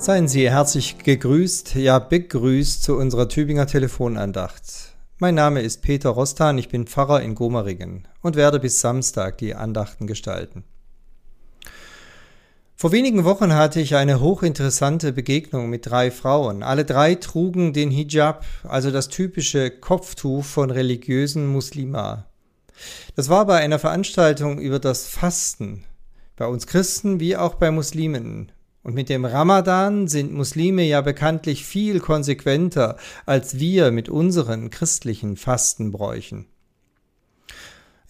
Seien Sie herzlich gegrüßt, ja begrüßt zu unserer Tübinger Telefonandacht. Mein Name ist Peter Rostan, ich bin Pfarrer in Gomeringen und werde bis Samstag die Andachten gestalten. Vor wenigen Wochen hatte ich eine hochinteressante Begegnung mit drei Frauen. Alle drei trugen den Hijab, also das typische Kopftuch von religiösen Muslima. Das war bei einer Veranstaltung über das Fasten, bei uns Christen wie auch bei Muslimen. Und mit dem Ramadan sind Muslime ja bekanntlich viel konsequenter, als wir mit unseren christlichen Fastenbräuchen.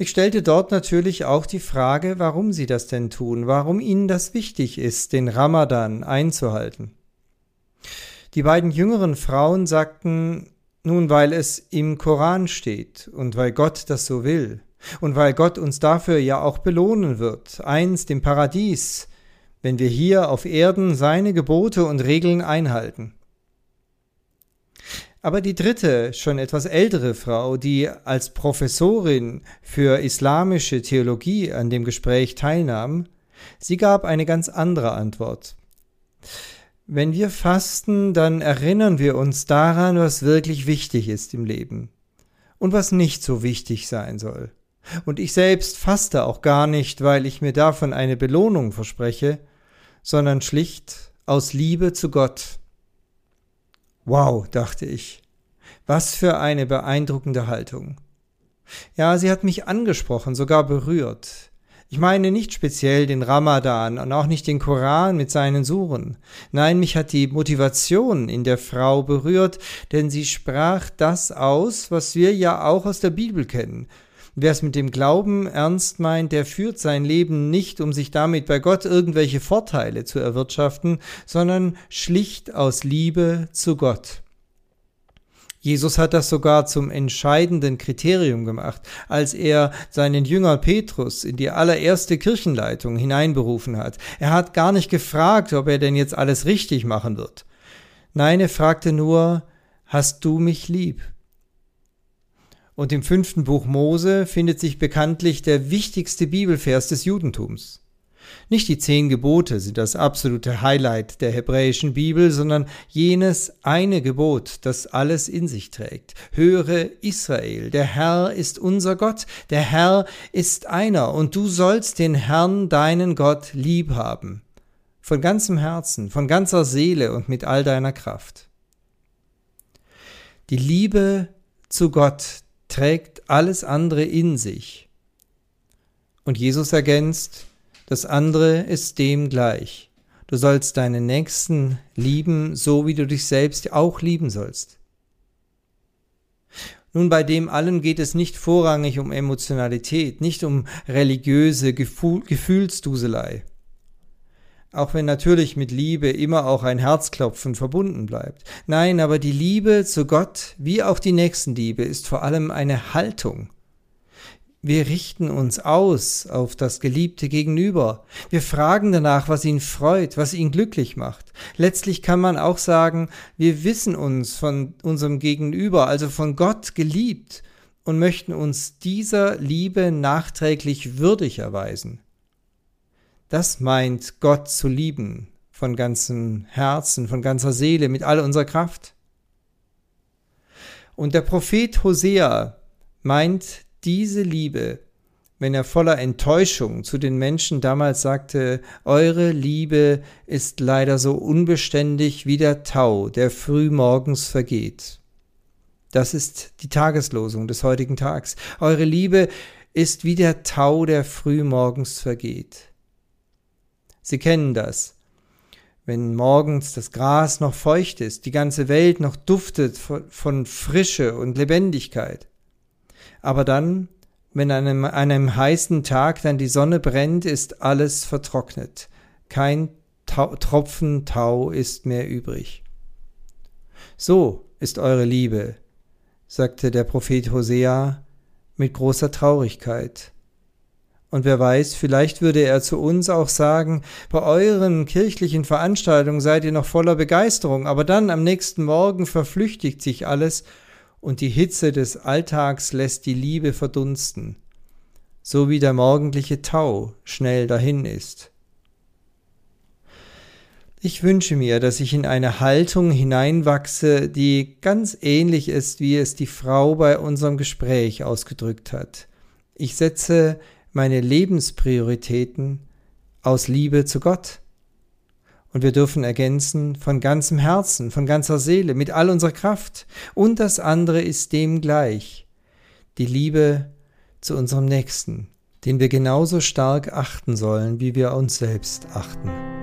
Ich stellte dort natürlich auch die Frage, warum sie das denn tun, warum ihnen das wichtig ist, den Ramadan einzuhalten. Die beiden jüngeren Frauen sagten, nun, weil es im Koran steht und weil Gott das so will und weil Gott uns dafür ja auch belohnen wird, einst im Paradies, wenn wir hier auf Erden seine Gebote und Regeln einhalten. Aber die dritte, schon etwas ältere Frau, die als Professorin für islamische Theologie an dem Gespräch teilnahm, sie gab eine ganz andere Antwort. Wenn wir fasten, dann erinnern wir uns daran, was wirklich wichtig ist im Leben und was nicht so wichtig sein soll. Und ich selbst faste auch gar nicht, weil ich mir davon eine Belohnung verspreche, sondern schlicht aus Liebe zu Gott. Wow, dachte ich, was für eine beeindruckende Haltung. Ja, sie hat mich angesprochen, sogar berührt. Ich meine nicht speziell den Ramadan und auch nicht den Koran mit seinen Suren. Nein, mich hat die Motivation in der Frau berührt, denn sie sprach das aus, was wir ja auch aus der Bibel kennen. Wer es mit dem Glauben ernst meint, der führt sein Leben nicht, um sich damit bei Gott irgendwelche Vorteile zu erwirtschaften, sondern schlicht aus Liebe zu Gott. Jesus hat das sogar zum entscheidenden Kriterium gemacht, als er seinen Jünger Petrus in die allererste Kirchenleitung hineinberufen hat. Er hat gar nicht gefragt, ob er denn jetzt alles richtig machen wird. Nein, er fragte nur, hast du mich lieb? Und im fünften Buch Mose findet sich bekanntlich der wichtigste Bibelvers des Judentums. Nicht die zehn Gebote sind das absolute Highlight der hebräischen Bibel, sondern jenes eine Gebot, das alles in sich trägt. Höre Israel, der Herr ist unser Gott, der Herr ist einer, und du sollst den Herrn, deinen Gott, lieb haben. Von ganzem Herzen, von ganzer Seele und mit all deiner Kraft. Die Liebe zu Gott trägt alles andere in sich. Und Jesus ergänzt, das andere ist dem gleich. Du sollst deinen Nächsten lieben, so wie du dich selbst auch lieben sollst. Nun, bei dem allen geht es nicht vorrangig um Emotionalität, nicht um religiöse Gefühl Gefühlsduselei auch wenn natürlich mit Liebe immer auch ein Herzklopfen verbunden bleibt. Nein, aber die Liebe zu Gott wie auch die Nächstenliebe ist vor allem eine Haltung. Wir richten uns aus auf das geliebte Gegenüber. Wir fragen danach, was ihn freut, was ihn glücklich macht. Letztlich kann man auch sagen, wir wissen uns von unserem Gegenüber, also von Gott geliebt und möchten uns dieser Liebe nachträglich würdig erweisen. Das meint Gott zu lieben von ganzem Herzen, von ganzer Seele, mit all unserer Kraft. Und der Prophet Hosea meint diese Liebe, wenn er voller Enttäuschung zu den Menschen damals sagte, Eure Liebe ist leider so unbeständig wie der Tau, der frühmorgens vergeht. Das ist die Tageslosung des heutigen Tags. Eure Liebe ist wie der Tau, der frühmorgens vergeht. Sie kennen das. Wenn morgens das Gras noch feucht ist, die ganze Welt noch duftet von, Frische und Lebendigkeit. Aber dann, wenn an einem, einem heißen Tag dann die Sonne brennt, ist alles vertrocknet. Kein Tau, Tropfen Tau ist mehr übrig. So ist eure Liebe, sagte der Prophet Hosea mit großer Traurigkeit. Und wer weiß, vielleicht würde er zu uns auch sagen, bei euren kirchlichen Veranstaltungen seid ihr noch voller Begeisterung, aber dann am nächsten Morgen verflüchtigt sich alles und die Hitze des Alltags lässt die Liebe verdunsten, so wie der morgendliche Tau schnell dahin ist. Ich wünsche mir, dass ich in eine Haltung hineinwachse, die ganz ähnlich ist, wie es die Frau bei unserem Gespräch ausgedrückt hat. Ich setze meine Lebensprioritäten aus Liebe zu Gott. Und wir dürfen ergänzen von ganzem Herzen, von ganzer Seele, mit all unserer Kraft. Und das andere ist dem gleich. Die Liebe zu unserem Nächsten, den wir genauso stark achten sollen, wie wir uns selbst achten.